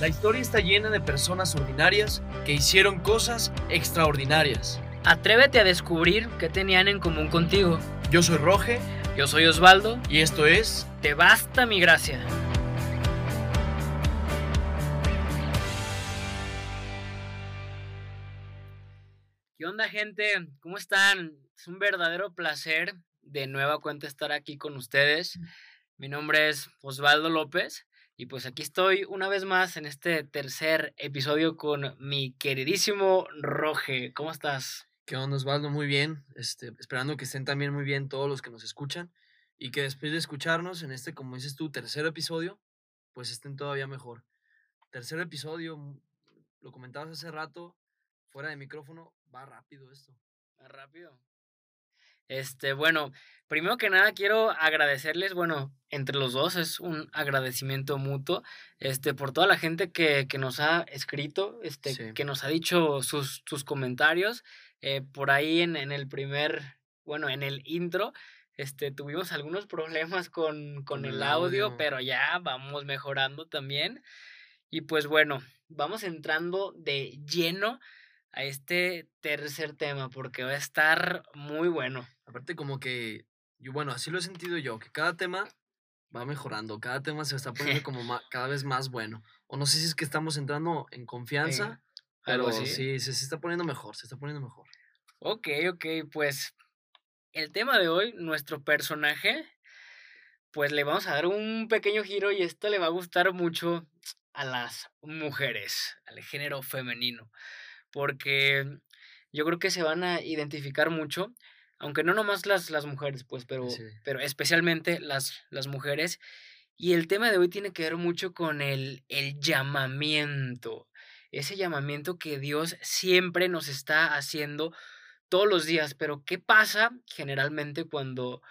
La historia está llena de personas ordinarias que hicieron cosas extraordinarias. Atrévete a descubrir qué tenían en común contigo. Yo soy Roge Yo soy Osvaldo. y esto es Te basta mi gracia. ¿Qué onda, gente? ¿Cómo están? Es un verdadero placer de nueva cuenta estar aquí con ustedes. Mi nombre es Osvaldo López y pues aquí estoy una vez más en este tercer episodio con mi queridísimo Roge. ¿Cómo estás? ¿Qué onda Osvaldo? Muy bien, este, esperando que estén también muy bien todos los que nos escuchan y que después de escucharnos en este, como dices tú, tercer episodio, pues estén todavía mejor. Tercer episodio, mm, lo comentabas hace rato, fuera de micrófono, va rápido esto. Más rápido. Este, bueno, primero que nada quiero agradecerles, bueno, entre los dos es un agradecimiento mutuo, este, por toda la gente que, que nos ha escrito, este, Sí. que nos ha dicho sus, sus comentarios. eh, por ahí en, en el primer, bueno, en el intro, este, tuvimos algunos problemas con, con el el audio, audio. pero ya vamos mejorando también. Y pues bueno, vamos entrando de lleno a este tercer tema porque va a estar muy bueno. Aparte como que, yo bueno, así lo he sentido yo, que cada tema va mejorando, cada tema se está poniendo como ma- cada vez más bueno. O no sé si es que estamos entrando en confianza, algo pero así. sí, se, se está poniendo mejor, se está poniendo mejor. Ok, ok, pues el tema de hoy, nuestro personaje, pues le vamos a dar un pequeño giro y esto le va a gustar mucho a las mujeres, al género femenino, porque yo creo que se van a identificar mucho, aunque no nomás las, las mujeres, pues, pero, Sí. pero especialmente las, las mujeres. Y el tema de hoy tiene que ver mucho con el, el llamamiento, ese llamamiento que Dios siempre nos está haciendo todos los días, pero ¿qué pasa generalmente cuando,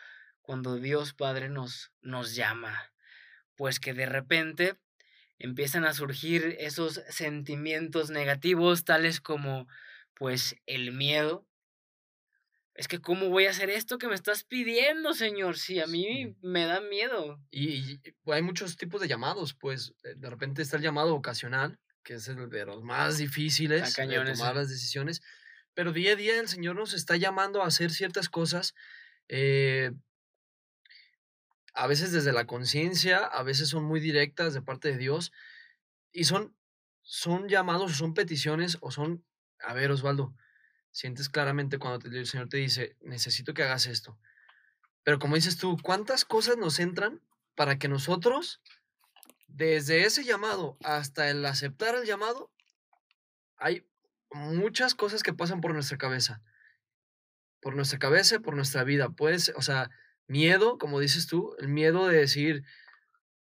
cuando Dios Padre nos, nos llama? Pues que de repente empiezan a surgir esos sentimientos negativos, tales como pues el miedo. Es que ¿cómo voy a hacer esto que me estás pidiendo, Señor? Si a mí me da miedo. Y, y, hay muchos tipos de llamados, pues eh, de repente está el llamado vocacional, que es el de los más difíciles de cañón ese. tomar las decisiones, pero día a día el Señor nos está llamando a hacer ciertas cosas, eh, a veces desde la conciencia, a veces son muy directas de parte de Dios, y son, son llamados, o son peticiones, o son, a ver Osvaldo, sientes claramente cuando el Señor te dice, necesito que hagas esto. Pero como dices tú, ¿cuántas cosas nos entran para que nosotros, desde ese llamado hasta el aceptar el llamado, hay muchas cosas que pasan por nuestra cabeza? Por nuestra cabeza, por nuestra vida. Puedes, o sea, miedo, como dices tú, el miedo de decir,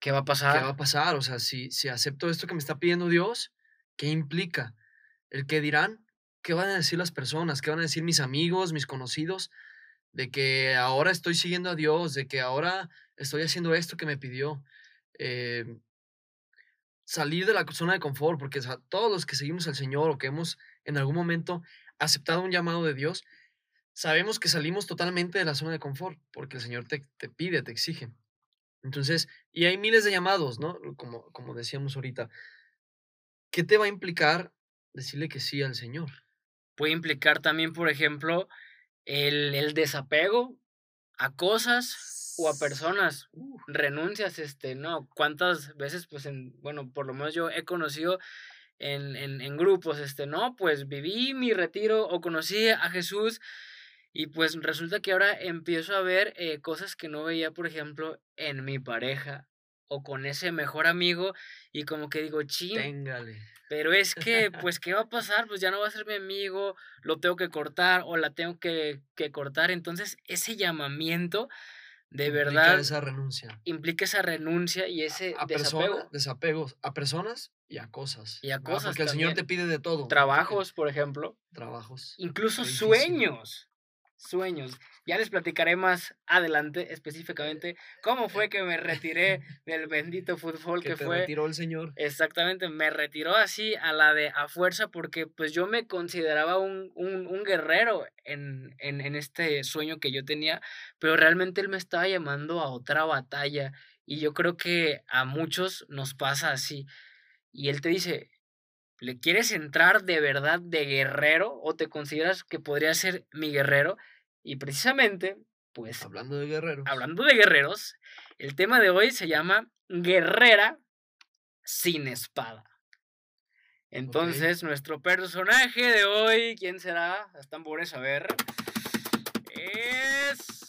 ¿Qué va a ¿qué pasar? va a pasar? O sea, si, si acepto esto que me está pidiendo Dios, ¿qué implica? El que dirán, ¿qué van a decir las personas? ¿Qué van a decir mis amigos, mis conocidos? De que ahora estoy siguiendo a Dios, de que ahora estoy haciendo esto que me pidió. Eh, salir de la zona de confort, porque o sea, todos los que seguimos al Señor o que hemos en algún momento aceptado un llamado de Dios, sabemos que salimos totalmente de la zona de confort, porque el Señor te, te pide, te exige. Entonces, y hay miles de llamados, ¿no? Como, como decíamos ahorita. ¿Qué te va a implicar decirle que sí al Señor? Puede implicar también, por ejemplo, el, el desapego a cosas o a personas. Uh, renuncias, este, ¿no? ¿Cuántas veces, pues, en, bueno, por lo menos yo he conocido en, en, en grupos, este, no, pues viví mi retiro o conocí a Jesús y pues resulta que ahora empiezo a ver eh, cosas que no veía, por ejemplo, en mi pareja o con ese mejor amigo y como que digo, chin, téngale. pero es que, pues, ¿qué va a pasar? Pues ya no va a ser mi amigo, lo tengo que cortar o la tengo que, que cortar. Entonces, ese llamamiento de Implica verdad esa renuncia. implica esa renuncia y ese A desapego. personas, desapegos, a personas y a cosas. Y a ¿verdad? cosas Porque el Señor te también. pide de todo. porque Trabajos, por ejemplo, Trabajos. incluso sueños. Sueños. Ya les platicaré más adelante específicamente cómo fue que me retiré del bendito fútbol Que que te fue retiró el Señor. Exactamente, me retiró así a la de a fuerza porque pues yo me consideraba un, un, un guerrero en, en, en este sueño que yo tenía, pero realmente él me estaba llamando a otra batalla y yo creo que a muchos nos pasa así. Y él te dice, ¿le quieres entrar de verdad de guerrero o te consideras que podría ser mi guerrero? Y precisamente, pues... Hablando de guerreros. Hablando de guerreros, el tema de hoy se llama Guerrera sin espada. Entonces, nuestro personaje de hoy, ¿quién será? Están por a ver. Es.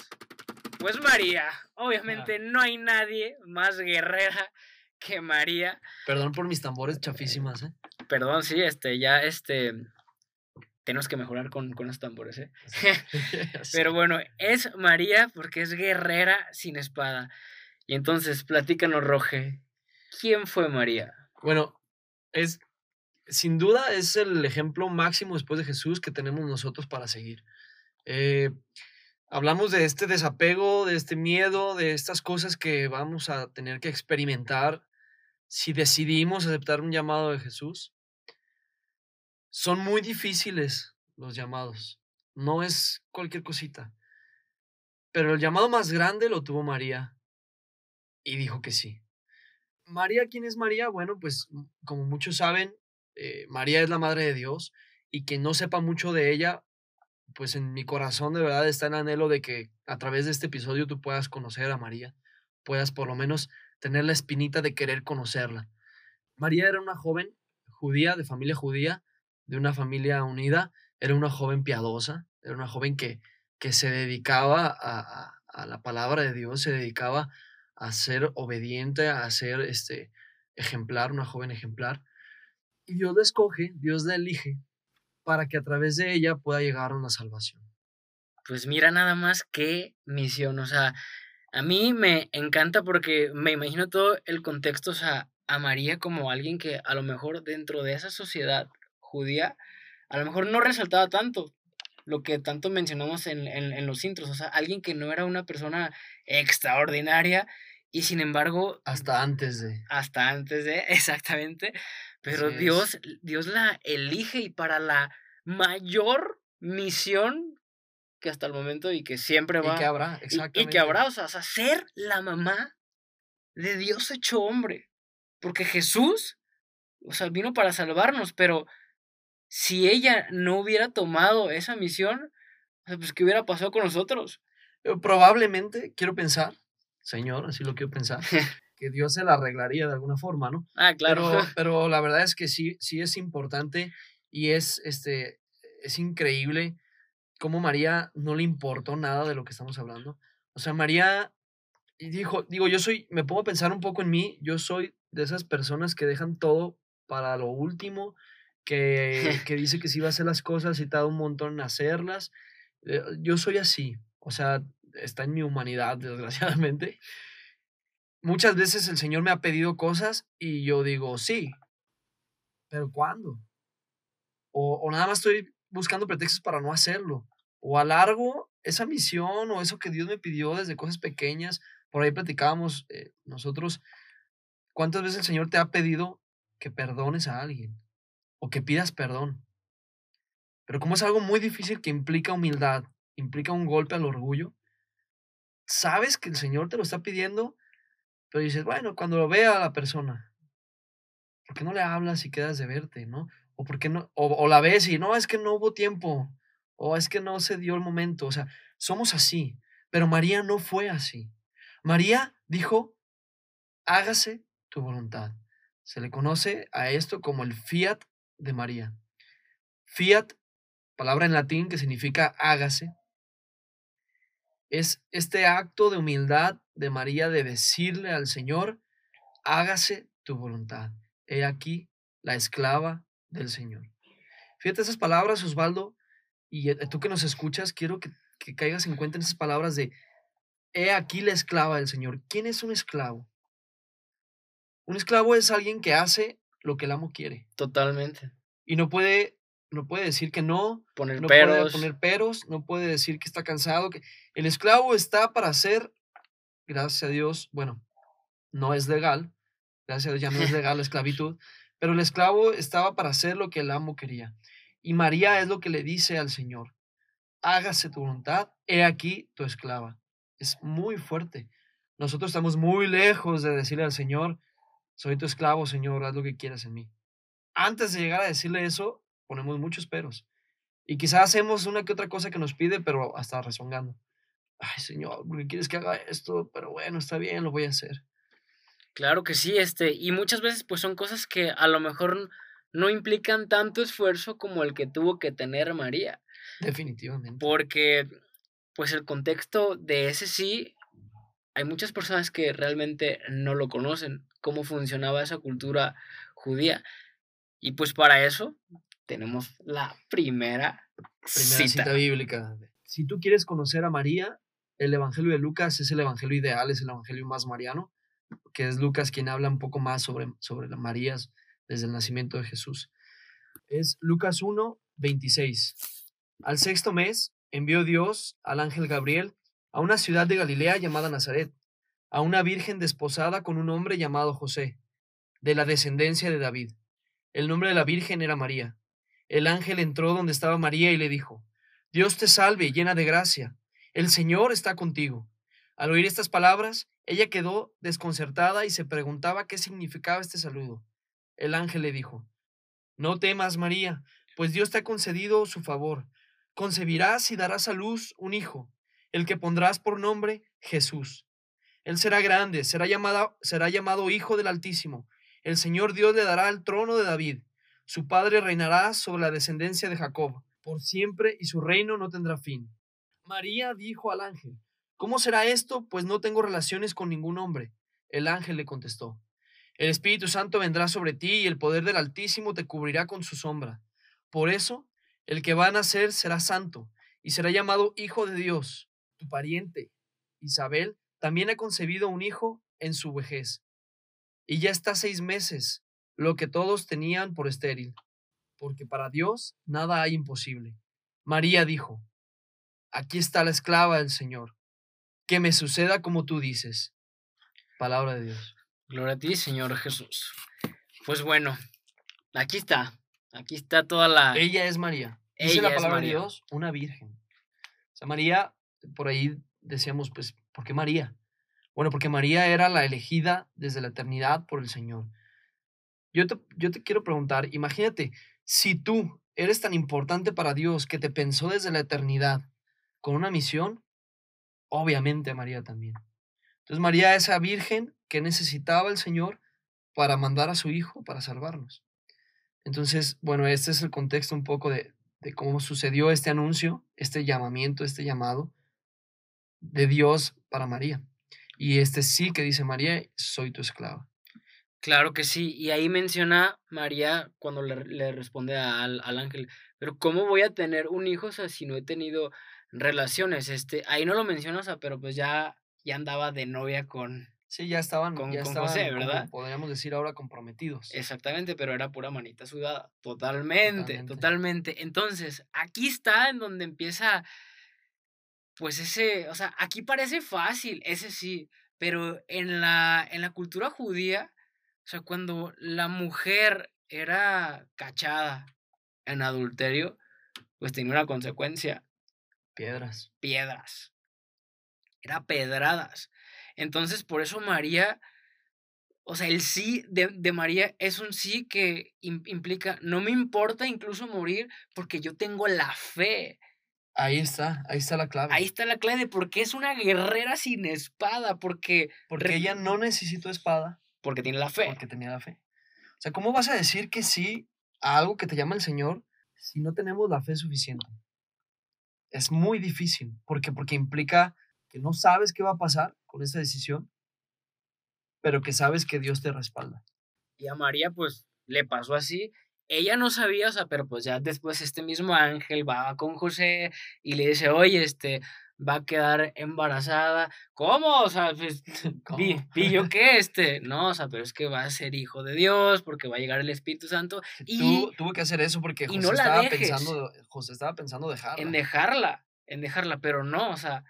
Pues María. Obviamente no hay nadie más guerrera que María. Perdón por mis tambores chafísimas, ¿eh? Perdón, sí, este, ya, este. Tenemos que mejorar con, con los tambores, ¿eh? Pero bueno, es María porque es guerrera sin espada. Y entonces, platícanos, Roge. ¿Quién fue María? Bueno, es sin duda es el ejemplo máximo después de Jesús que tenemos nosotros para seguir. Eh, hablamos de este desapego, de este miedo, de estas cosas que vamos a tener que experimentar si decidimos aceptar un llamado de Jesús. Son muy difíciles los llamados, no es cualquier cosita. Pero el llamado más grande lo tuvo María y dijo que sí. María, ¿quién es María? Bueno, pues como muchos saben, eh, María es la Madre de Dios y que no sepa mucho de ella, pues en mi corazón de verdad está el anhelo de que a través de este episodio tú puedas conocer a María, puedas por lo menos tener la espinita de querer conocerla. María era una joven judía, de familia judía, de una familia unida, era una joven piadosa, era una joven que, que se dedicaba a, a, la palabra de Dios, se dedicaba a ser obediente, a ser este, ejemplar, una joven ejemplar. Y Dios la escoge, Dios la elige para que a través de ella pueda llegar a una salvación. Pues mira nada más qué misión, o sea, a mí me encanta porque me imagino todo el contexto, o sea, a María como alguien que a lo mejor dentro de esa sociedad judía, a lo mejor no resaltaba tanto lo que tanto mencionamos en, en, en los intros, o sea, alguien que no era una persona extraordinaria y sin embargo... Hasta antes de. Hasta antes de, exactamente. Pero Dios, Dios la elige y para la mayor misión que hasta el momento y que siempre va. Y que habrá, exactamente. Y, que habrá, o sea, ser la mamá de Dios hecho hombre. Porque Jesús, o sea, vino para salvarnos, pero si ella no hubiera tomado esa misión, pues ¿qué hubiera pasado con nosotros? Eh, probablemente, quiero pensar, Señor, así lo quiero pensar, que Dios se la arreglaría de alguna forma, ¿no? Ah, claro. Pero, pero la verdad es que sí, sí es importante y es, este, es increíble cómo María no le importó nada de lo que estamos hablando. O sea, María dijo, digo, yo soy, me pongo a pensar un poco en mí, yo soy de esas personas que dejan todo para lo último, que, que dice que sí va a hacer las cosas y tarda un montón en hacerlas. Eh, yo soy así, o sea, está en mi humanidad, desgraciadamente muchas veces el Señor me ha pedido cosas y yo digo, sí, pero ¿cuándo? O, nada más estoy buscando pretextos para no hacerlo. O alargo esa misión o eso que Dios me pidió desde cosas pequeñas. Por ahí platicábamos eh, nosotros, ¿cuántas veces el Señor te ha pedido que perdones a alguien? O que pidas perdón. Pero como es algo muy difícil que implica humildad, implica un golpe al orgullo, sabes que el Señor te lo está pidiendo pero dices, bueno, cuando lo vea a la persona, ¿por qué no le hablas y quedas de verte, no? O, ¿por no? O, la ves y no, es que no hubo tiempo, o es que no se dio el momento. O sea, somos así. Pero María no fue así. María dijo, hágase tu voluntad. Se le conoce a esto como el fiat de María. Fiat, palabra en latín que significa hágase, es este acto de humildad de María de decirle al Señor, hágase tu voluntad. He aquí la esclava del Señor. Fíjate esas palabras, Osvaldo, y eh, tú que nos escuchas, quiero que, que caigas en cuenta en esas palabras de, he aquí la esclava del Señor. ¿Quién es un esclavo? Un esclavo es alguien que hace lo que el amo quiere. Totalmente. Y no puede no puede decir que no, poner no peros. puede poner peros, no puede decir que está cansado, que el esclavo está para hacer, gracias a Dios, bueno, no es legal, gracias a Dios ya no es legal la esclavitud, pero el esclavo estaba para hacer lo que el amo quería. Y María es lo que le dice al Señor, hágase tu voluntad, he aquí tu esclava. Es muy fuerte. Nosotros estamos muy lejos de decirle al Señor, soy tu esclavo, Señor, haz lo que quieras en mí. Antes de llegar a decirle eso, ponemos muchos peros. Y quizás hacemos una que otra cosa que nos pide, pero hasta rezongando. Ay, Señor, ¿por qué quieres que haga esto? Pero bueno, está bien, lo voy a hacer. Claro que sí, este, y muchas veces pues son cosas que a lo mejor no implican tanto esfuerzo como el que tuvo que tener María. Definitivamente. Porque pues el contexto de ese sí, hay muchas personas que realmente no lo conocen, cómo funcionaba esa cultura judía. Y pues para eso tenemos la primera, primera cita bíblica. Si tú quieres conocer a María, el Evangelio de Lucas es el Evangelio ideal, es el Evangelio más mariano que es Lucas quien habla un poco más sobre, sobre las Marías desde el nacimiento de Jesús. Es Lucas 1, 26. Al sexto mes envió Dios al ángel Gabriel a una ciudad de Galilea llamada Nazaret, a una virgen desposada con un hombre llamado José, de la descendencia de David. El nombre de la virgen era María. El ángel entró donde estaba María y le dijo, Dios te salve, llena de gracia, el Señor está contigo. Al oír estas palabras, ella quedó desconcertada y se preguntaba qué significaba este saludo. El ángel le dijo, No temas, María, pues Dios te ha concedido su favor. Concebirás y darás a luz un hijo, el que pondrás por nombre Jesús. Él será grande, será llamado, será llamado Hijo del Altísimo. El Señor Dios le dará el trono de David. Su padre reinará sobre la descendencia de Jacob, por siempre, y su reino no tendrá fin. María dijo al ángel, ¿Cómo será esto? Pues no tengo relaciones con ningún hombre. El ángel le contestó, El Espíritu Santo vendrá sobre ti y el poder del Altísimo te cubrirá con su sombra. Por eso, el que va a nacer será santo y será llamado Hijo de Dios. Tu pariente, Isabel, también ha concebido un hijo en su vejez. Y ya está seis meses, lo que todos tenían por estéril, porque para Dios nada hay imposible. María dijo, Aquí está la esclava del Señor que me suceda como tú dices. Palabra de Dios. Gloria a ti, Señor Jesús. Pues bueno, aquí está. Aquí está toda la. Ella es María. Dice la palabra de Dios, una virgen. O sea, María, por ahí decíamos, pues, ¿por qué María? Bueno, porque María era la elegida desde la eternidad por el Señor. Yo te, yo te quiero preguntar, imagínate, si tú eres tan importante para Dios que te pensó desde la eternidad con una misión, obviamente María también. Entonces María es esa virgen que necesitaba el Señor para mandar a su Hijo para salvarnos. Entonces, bueno, este es el contexto un poco de, de cómo sucedió este anuncio, este llamamiento, este llamado de Dios para María. Y este sí que dice María, soy tu esclava. Claro que sí, y ahí menciona María cuando le, le responde al, al, ángel, pero ¿cómo voy a tener un hijo si no he tenido relaciones. Este, ahí no lo mencionas, pero pues ya, ya andaba de novia con. Sí, ya estaban, con, José, ¿verdad? podríamos decir ahora comprometidos. Exactamente, pero era pura manita sudada. Totalmente, totalmente, Entonces, aquí está en donde empieza. Pues ese, o sea, aquí parece fácil, ese sí, pero en la, en la cultura judía, o sea, cuando la mujer era cachada en adulterio, pues tenía una consecuencia Piedras. Piedras. Era pedradas. Entonces, por eso María, o sea, el sí de, de María es un sí que implica, no me importa incluso morir porque yo tengo la fe. Ahí está, ahí está la clave. Ahí está la clave de por qué es una guerrera sin espada, porque... Porque ella no necesitó espada. Porque tiene la fe. Porque tenía la fe. O sea, ¿cómo vas a decir que sí a algo que te llama el Señor si no tenemos la fe suficiente? es muy difícil. porque Porque implica que no sabes qué va a pasar con esa decisión, pero que sabes que Dios te respalda. Y a María, pues, le pasó así. Ella no sabía, o sea, pero pues ya después este mismo ángel va con José y le dice, oye, este, va a quedar embarazada. ¿Cómo? O sea, pues, ¿Vi, yo qué? Este, no, o sea, pero es que va a ser hijo de Dios porque va a llegar el Espíritu Santo. Y tuvo que hacer eso porque José, estaba pensando, José estaba pensando dejarla. En dejarla, en dejarla, pero no, o sea,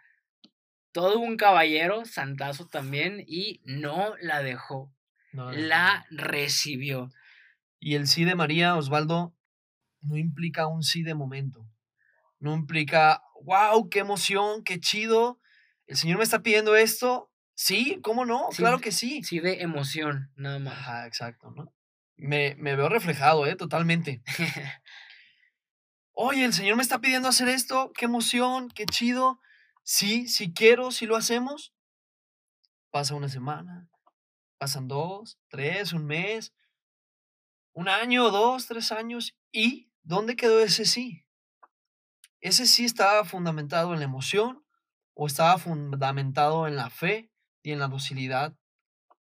todo un caballero, santazo también, y no la dejó. la recibió. Y el sí de María, Osvaldo, no implica un sí de momento. No implica wow, qué emoción, qué chido, el Señor me está pidiendo esto, Sí, ¿cómo no? Sí, claro que sí. Sí, de emoción, nada más. Ajá, exacto, ¿no? Me, me veo reflejado, ¿eh? Totalmente. Oye, el Señor me está pidiendo hacer esto, qué emoción, qué chido. Sí, sí quiero, sí lo hacemos. Pasa una semana, pasan dos, tres, un mes, un año, dos, tres años. ¿Y dónde quedó ese sí? ¿Ese sí estaba fundamentado en la emoción o estaba fundamentado en la fe y en la docilidad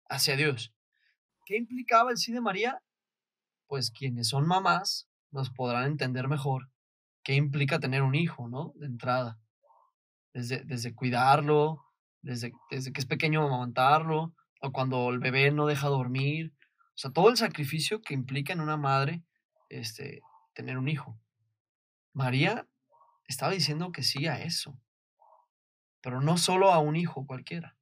hacia Dios? ¿Qué implicaba el sí de María? Pues quienes son mamás nos podrán entender mejor qué implica tener un hijo, ¿no? De entrada. Desde, desde cuidarlo, desde, desde que es pequeño amamantarlo, o cuando el bebé no deja dormir. O sea, todo el sacrificio que implica en una madre este, tener un hijo. María estaba diciendo que sí a eso. Pero no solo a un hijo cualquiera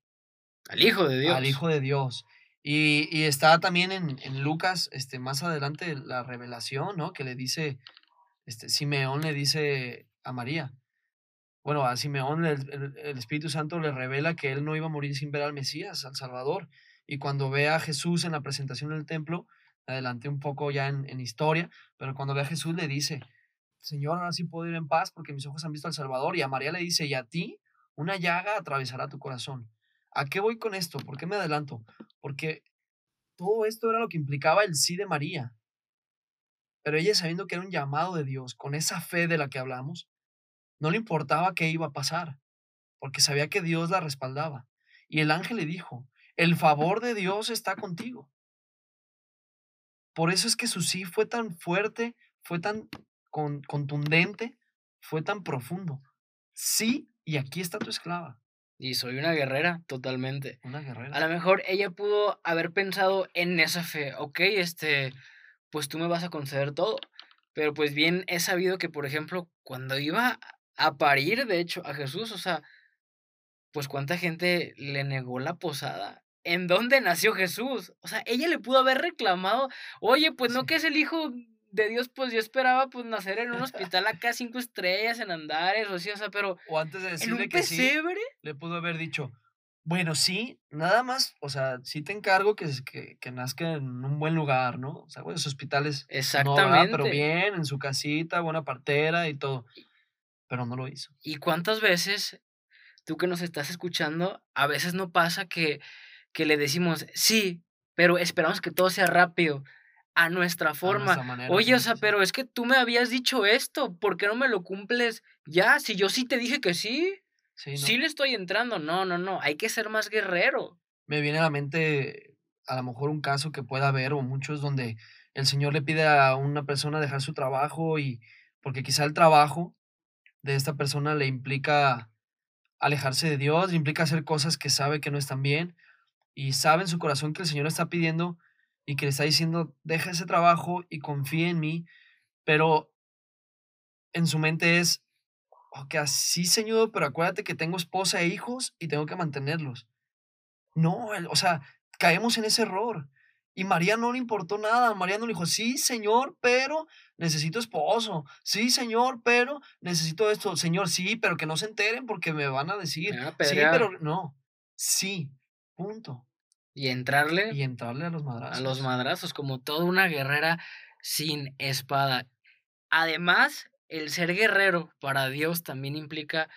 Al Hijo de Dios. al Hijo de Dios. Y, y está también en, en Lucas, este, más adelante, la revelación, ¿no? Que le dice, este, Simeón le dice a María. Bueno, a Simeón el, el- el Espíritu Santo le revela que él no iba a morir sin ver al Mesías, al Salvador. Y cuando ve a Jesús en la presentación del templo, adelante un poco ya en, en historia, pero cuando ve a Jesús le dice, Señor, ahora sí puedo ir en paz porque mis ojos han visto al Salvador. Y a María le dice, y a ti una llaga atravesará tu corazón. ¿A qué voy con esto? ¿Por qué me adelanto? Porque todo esto era lo que implicaba el sí de María. Pero ella sabiendo que era un llamado de Dios, con esa fe de la que hablamos, no le importaba qué iba a pasar, porque sabía que Dios la respaldaba. Y el ángel le dijo, el favor de Dios está contigo. Por eso es que su sí fue tan fuerte, fue tan con- contundente, fue tan profundo. Sí, y aquí está tu esclava, Y soy una guerrera, totalmente. una guerrera. A lo mejor ella pudo haber pensado en esa fe, ok, este, pues tú me vas a conceder todo. Pero pues bien he sabido que, por ejemplo, cuando iba a parir, de hecho, a Jesús, o sea, pues cuánta gente le negó la posada. ¿En dónde nació Jesús? O sea, ella le pudo haber reclamado, oye, pues no Sí. que es el hijo de Dios, pues yo esperaba pues nacer en un hospital acá cinco estrellas en Andares, o así, o sea, pero O antes de decirle que sí, pesebre. le pudo haber dicho, bueno, sí, nada más, o sea, sí te encargo que, que, que nazca en un buen lugar, ¿no? O sea, buenos hospitales, no. Exactamente. Pero bien, en su casita, buena partera y todo. Pero no lo hizo. ¿Y cuántas veces, tú que nos estás escuchando, a veces no pasa que, que le decimos, sí, pero esperamos que todo sea rápido, a nuestra A forma? nuestra manera, Oye, o sea, sí. pero es que tú me habías dicho esto, ¿por qué no me lo cumples ya? Si yo sí te dije que sí, Sí, no. sí le estoy entrando. No, no, no, hay que ser más guerrero. Me viene a la mente a lo mejor un caso que pueda haber o muchos donde el Señor le pide a una persona dejar su trabajo y porque quizá el trabajo de esta persona le implica alejarse de Dios, le implica hacer cosas que sabe que no están bien y sabe en su corazón que el Señor está pidiendo y que le está diciendo, deja ese trabajo y confía en mí, pero en su mente es, ok, sí, Señor, pero acuérdate que tengo esposa e hijos y tengo que mantenerlos. No, el- o sea, caemos en ese error. Y María no le importó nada. María no le dijo, sí, Señor, pero necesito esposo. Sí, Señor, pero necesito esto. Señor, sí, pero que no se enteren porque me van a decir. Sí, pero no. Sí, punto. Y entrarle Y entrarle a los a madrazos. los madrazos como toda una guerrera sin espada. Además, el ser guerrero para Dios también implica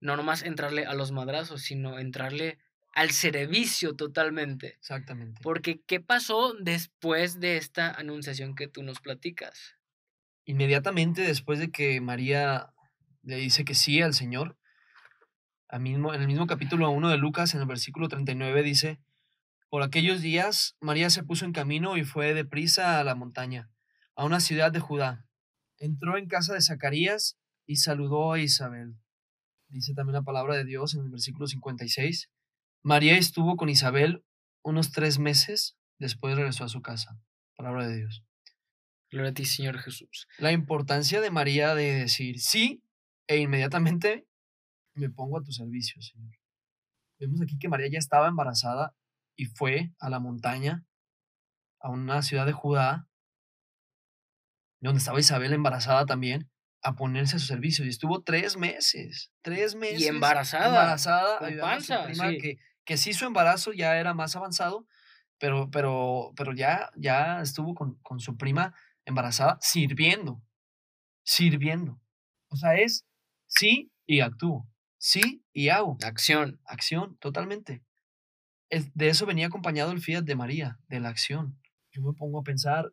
no nomás entrarle a los madrazos, sino entrarle al servicio totalmente. Exactamente. Porque, ¿qué pasó después de esta anunciación que tú nos platicas? Inmediatamente después de que María le dice que sí al Señor, mismo, en el mismo capítulo 1 de Lucas, en el versículo 39, dice, por aquellos días María se puso en camino y fue deprisa a la montaña, a una ciudad de Judá. Entró en casa de Zacarías y saludó a Isabel. Dice también la palabra de Dios en el versículo 56. María estuvo con Isabel unos tres meses, después regresó a su casa. Palabra de Dios. Gloria a ti, Señor Jesús. La importancia de María de decir sí e inmediatamente me pongo a tu servicio, Señor. Vemos aquí que María ya estaba embarazada y fue a la montaña, a una ciudad de Judá, donde estaba Isabel embarazada también, a ponerse a su servicio. Y estuvo tres meses, tres meses. embarazada, Embarazada, con ayudando a su panza, prima sí. que, que sí su embarazo ya era más avanzado, pero, pero, pero ya, ya estuvo con, con su prima embarazada sirviendo, sirviendo. O sea, es sí y actúo, sí y hago. Acción. Acción, totalmente. de eso venía acompañado el fiat de María, de la acción. Yo me pongo a pensar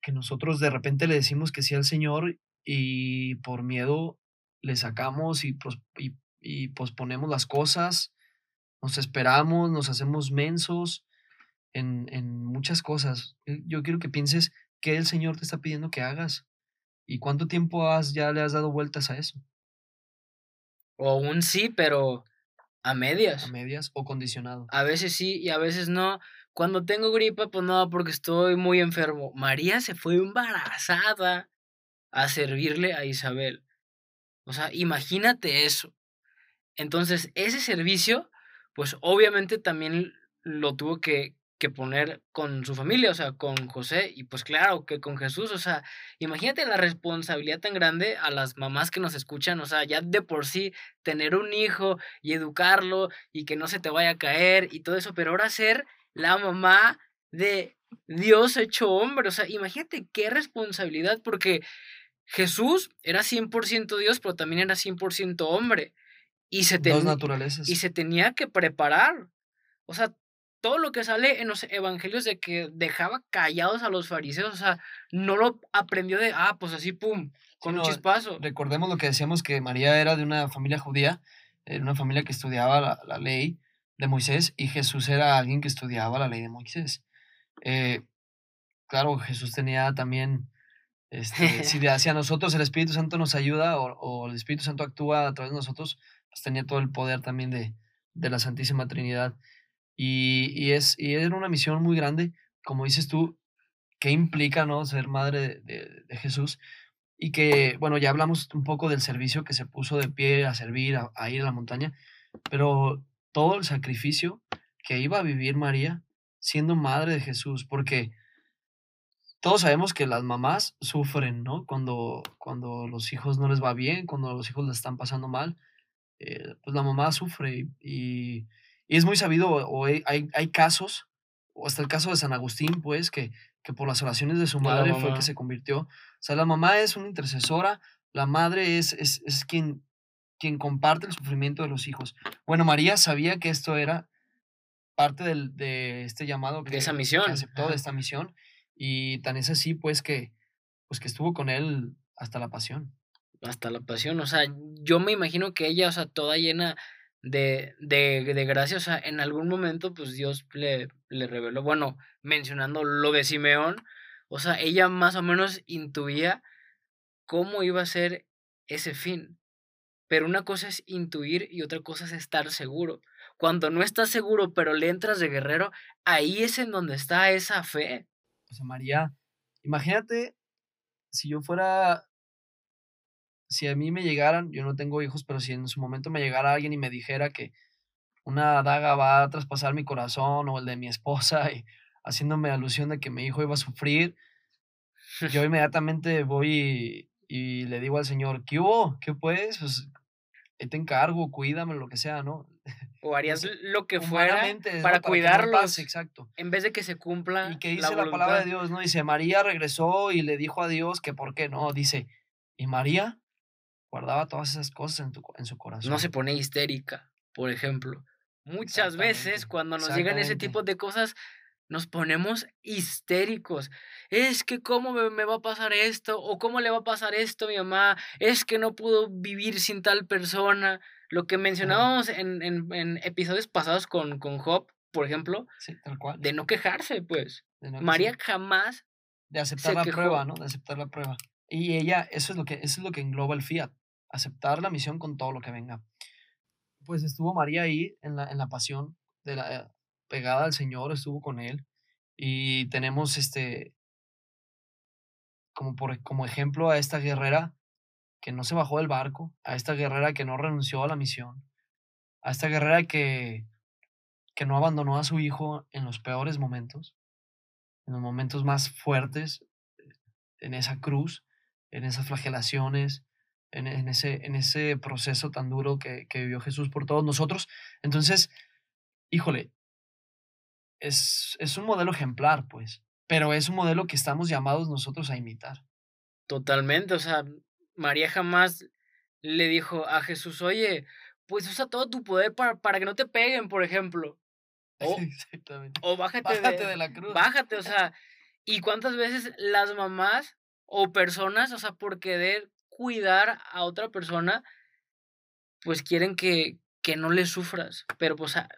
que nosotros de repente le decimos que sí al Señor y por miedo le sacamos y, y, y posponemos las cosas, nos esperamos, nos hacemos mensos en, en muchas cosas. Yo quiero que pienses qué el Señor te está pidiendo que hagas y cuánto tiempo has, ya le has dado vueltas a eso. O un sí, pero a medias. A medias o condicionado. A veces sí y a veces no. Cuando tengo gripa, pues no, porque estoy muy enfermo. María se fue embarazada a servirle a Isabel. O sea, imagínate eso. Entonces, ese servicio, pues obviamente también lo tuvo que, que poner con su familia, o sea, con José y pues claro que con Jesús, o sea, imagínate la responsabilidad tan grande a las mamás que nos escuchan, o sea, ya de por sí tener un hijo y educarlo y que no se te vaya a caer y todo eso, pero ahora ser la mamá de Dios hecho hombre, o sea, imagínate qué responsabilidad, porque Jesús era 100% Dios, pero también era 100% hombre. Y se, Dos naturalezas. y se tenía que preparar. O sea, todo lo que sale en los evangelios de que dejaba callados a los fariseos, o sea, no lo aprendió de, ah, pues así, pum, con un chispazo. Recordemos lo que decíamos, que María era de una familia judía, era una familia que estudiaba la, ley de Moisés y Jesús era alguien que estudiaba la ley de Moisés. Eh, claro, Jesús tenía también, este, si hacia nosotros el Espíritu Santo nos ayuda o, o, el Espíritu Santo actúa a través de nosotros, pues tenía todo el poder también de, de la Santísima Trinidad. Y, y, es, y era una misión muy grande, como dices tú, que implica ¿no? ser madre de, de, Jesús. Y que, bueno, ya hablamos un poco del servicio que se puso de pie a servir, a, ir a la montaña, pero todo el sacrificio que iba a vivir María siendo madre de Jesús, porque todos sabemos que las mamás sufren, ¿no? Cuando, cuando los hijos no les va bien, cuando los hijos les están pasando mal, eh, pues la mamá sufre y, y es muy sabido, o hay, hay casos, o hasta el caso de San Agustín, pues, que, que por las oraciones de su madre fue que se convirtió. O sea, la mamá es una intercesora, la madre es, es, es quien, quien comparte el sufrimiento de los hijos. Bueno, María sabía que esto era parte del, de este llamado que, de esa misión. aceptó de esta misión. Y tan es así, pues, que, pues, que estuvo con él hasta la pasión. Hasta la pasión. O sea, yo me imagino que ella, o sea, toda llena de, de, de gracia, o sea, en algún momento, pues Dios le, le reveló, bueno, mencionando lo de Simeón, o sea, ella más o menos intuía cómo iba a ser ese fin. Pero una cosa es intuir y otra cosa es estar seguro. Cuando no estás seguro, pero le entras de guerrero, ahí es en donde está esa fe. O sea, María, imagínate si yo fuera si a mí me llegaran, yo no tengo hijos, pero si en su momento me llegara alguien y me dijera que una daga va a traspasar mi corazón o el de mi esposa y haciéndome alusión de que mi hijo iba a sufrir, yo inmediatamente voy y, le digo al Señor, ¿qué hubo? ¿Qué puedes? Pues te encargo, cuídame, lo que sea, ¿no? O harías lo que fuera para, cuidarlos. exacto. En vez de que se cumpla. Y que dice la, la palabra de Dios, ¿no? Dice, María regresó y le dijo a Dios que por qué no. Dice, y María guardaba todas esas cosas en, tu, en su corazón. No se pone histérica, por ejemplo. Muchas veces cuando nos llegan ese tipo de cosas, nos ponemos histéricos. Es que cómo me, va a pasar esto o cómo le va a pasar esto a mi mamá. Es que no pudo vivir sin tal persona. Lo que mencionábamos en, en, episodios pasados con, con Job, por ejemplo. Sí, tal cual. De no quejarse, pues. María jamás. De aceptar la prueba, ¿no? De aceptar la prueba. Y ella, eso es lo que, eso es lo que engloba el fiat aceptar la misión con todo lo que venga. Pues estuvo María ahí en la, en la pasión, de la, pegada al Señor, estuvo con él. Y tenemos este, como, por, como ejemplo a esta guerrera que no se bajó del barco, a esta guerrera que no renunció a la misión, a esta guerrera que, que no abandonó a su hijo en los peores momentos, en los momentos más fuertes, en esa cruz, en esas flagelaciones, en, ese, en ese proceso tan duro que, que, vivió Jesús por todos nosotros. Entonces, híjole, es, es un modelo ejemplar, pues, pero es un modelo que estamos llamados nosotros a imitar. Totalmente, o sea, María jamás le dijo a Jesús, oye, pues usa todo tu poder para, para que no te peguen, por ejemplo. O, Exactamente. o bájate, Bájate de, de la cruz. Bájate, o sea, ¿y cuántas veces las mamás o personas, o sea, por querer cuidar a otra persona, pues quieren que, que no le sufras? Pero pues ah,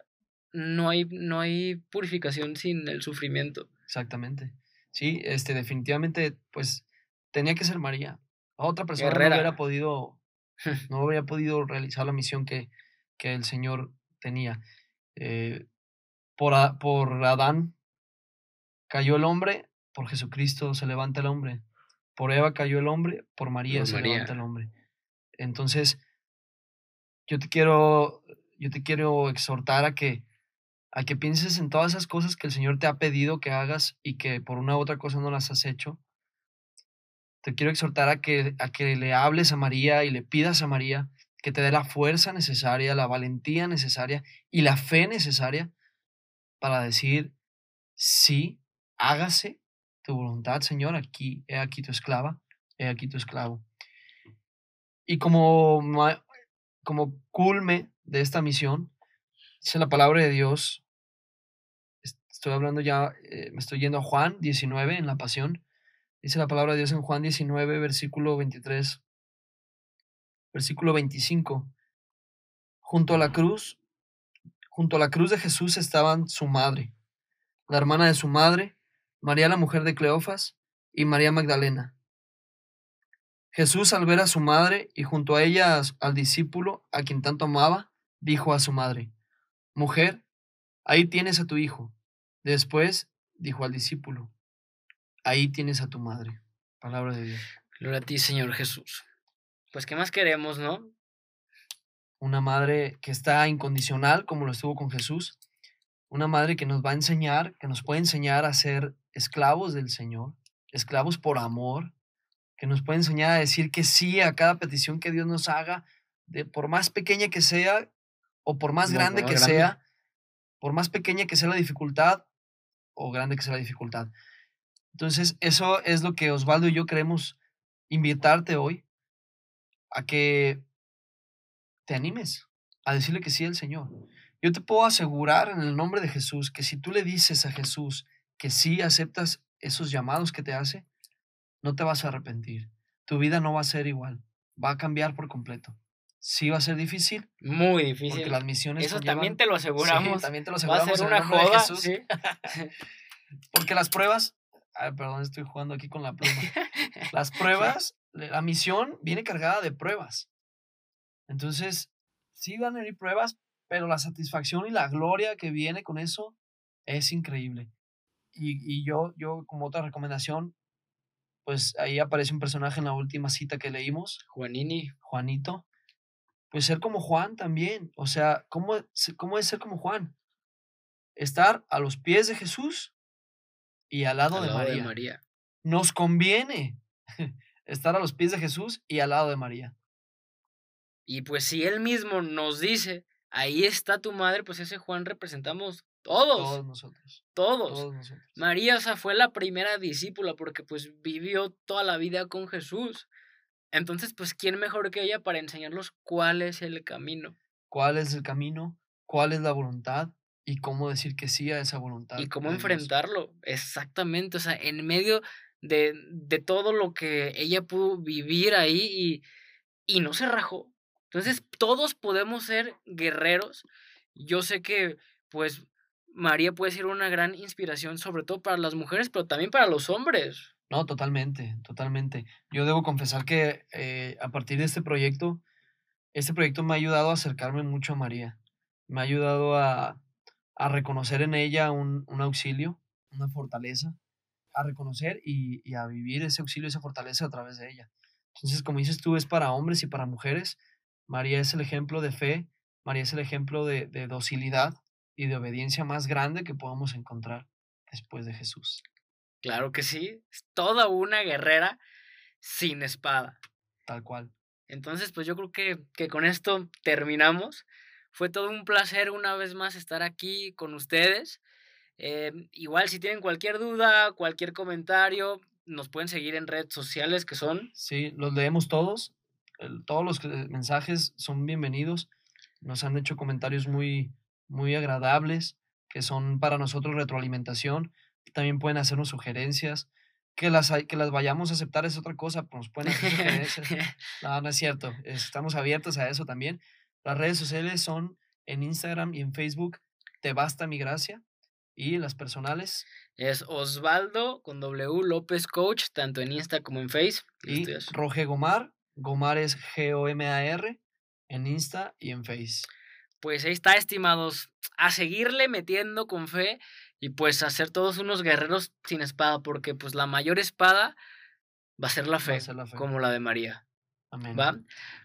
no hay, no hay purificación sin el sufrimiento. Exactamente. Sí, este, definitivamente, pues, tenía que ser María. Otra persona no hubiera podido, no habría podido realizar la misión que, que el Señor tenía. Eh, por, por Adán cayó el hombre, por Jesucristo se levanta el hombre. Por Eva cayó el hombre, por María Por se María. levanta el hombre. Entonces, yo te quiero, yo te quiero exhortar a que, a que pienses en todas esas cosas que el Señor te ha pedido que hagas y que por una u otra cosa no las has hecho. Te quiero exhortar a que, a que le hables a María y le pidas a María que te dé la fuerza necesaria, la valentía necesaria y la fe necesaria para decir, sí, hágase tu voluntad, Señor, aquí, he aquí tu esclava, he aquí tu esclavo. Y como, como culme de esta misión, dice la palabra de Dios, es- estoy hablando ya, eh, me estoy yendo a Juan 19 en la pasión, dice la palabra de Dios en Juan 19, versículo 23, versículo 25, junto a la cruz, junto a la cruz de Jesús estaban su madre, la hermana de su madre, María la mujer de Cleofas y María Magdalena. Jesús al ver a su madre y junto a ella al discípulo a quien tanto amaba, dijo a su madre, Mujer, ahí tienes a tu hijo. Después dijo al discípulo, Ahí tienes a tu madre. Palabra de Dios. Gloria a ti, Señor Jesús. Pues, ¿qué más queremos, no? Una madre que está incondicional, como lo estuvo con Jesús. Una madre que nos va a enseñar, que nos puede enseñar a ser esclavos del Señor, esclavos por amor, que nos puede enseñar a decir que sí a cada petición que Dios nos haga, de, por más pequeña que sea o por más No, grande que grande. sea, por más pequeña que sea la dificultad o grande que sea la dificultad. Entonces, eso es lo que Osvaldo y yo queremos invitarte hoy a que te animes a decirle que sí al Señor. Yo te puedo asegurar en el nombre de Jesús que si tú le dices a Jesús que sí aceptas esos llamados que te hace, no te vas a arrepentir. Tu vida no va a ser igual, va a cambiar por completo. Sí va a ser difícil Muy porque difícil. las misiones Eso conllevan- también te lo Sí, aseguramos. también te lo Va a aseguramos ser una joda, Jesús, sí. porque las pruebas, ay, perdón, estoy jugando aquí con la pluma. Las pruebas, la misión viene cargada de pruebas. Entonces, sí van a venir pruebas, pero la satisfacción y la gloria que viene con eso es increíble. Y, y yo, yo, como otra recomendación, pues ahí aparece un personaje en la última cita que leímos, Juanini. Juanito. Pues ser como Juan también. O sea, ¿cómo, ¿cómo es ser como Juan? Estar a los pies de Jesús y al lado, al de, lado María. de María. Nos conviene estar a los pies de Jesús y al lado de María. Y pues si él mismo nos dice, ahí está tu madre, pues ese Juan representamos todos, Todos nosotros. todos. Todos nosotros. María, o sea, fue la primera discípula porque pues vivió toda la vida con Jesús. Entonces, pues, ¿quién mejor que ella para enseñarlos cuál es el camino? ¿Cuál es el camino? ¿Cuál es la voluntad? Y cómo decir que sí a esa voluntad. Y cómo enfrentarlo. Exactamente, o sea, en medio de, de todo lo que ella pudo vivir ahí y, y no se rajó. Entonces, todos podemos ser guerreros. Yo sé que, pues, María puede ser una gran inspiración, sobre todo para las mujeres, pero también para los hombres. No, totalmente, totalmente. Yo debo confesar que eh, a partir de este proyecto, este proyecto me ha ayudado a acercarme mucho a María. Me ha ayudado a, a reconocer en ella un, un auxilio, una fortaleza, a reconocer y, y a vivir ese auxilio, esa fortaleza a través de ella. Entonces, como dices tú, es para hombres y para mujeres. María es el ejemplo de fe, María es el ejemplo de, de docilidad y de obediencia más grande que podamos encontrar después de Jesús. Claro que sí, es toda una guerrera sin espada. Tal cual. Entonces, pues yo creo que, que con esto terminamos. Fue todo un placer una vez más estar aquí con ustedes. Eh, igual si tienen cualquier duda, cualquier comentario, nos pueden seguir en redes sociales que son... Sí, los leemos todos. todos los mensajes son bienvenidos. Nos han hecho comentarios muy, muy agradables, que son para nosotros retroalimentación. También pueden hacernos sugerencias. Que las, que las vayamos a aceptar es otra cosa, pues nos pueden hacer sugerencias. no, no es cierto. Estamos abiertos a eso también. Las redes sociales son en Instagram y en Facebook, Te Basta Mi Gracia. Y las personales. Es Osvaldo con W López Coach, tanto en Insta como en Face. Y Roge Gomar. Gomar es G-O-M-A-R en Insta y en Face. Pues ahí está, estimados. A seguirle metiendo con fe y pues a ser todos unos guerreros sin espada, porque pues la mayor espada va a ser la fe, como la de María. Amén. ¿Va?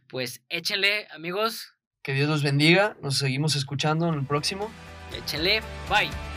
Pues échenle, amigos. Que Dios los bendiga. Nos seguimos escuchando en el próximo. Échenle. Bye.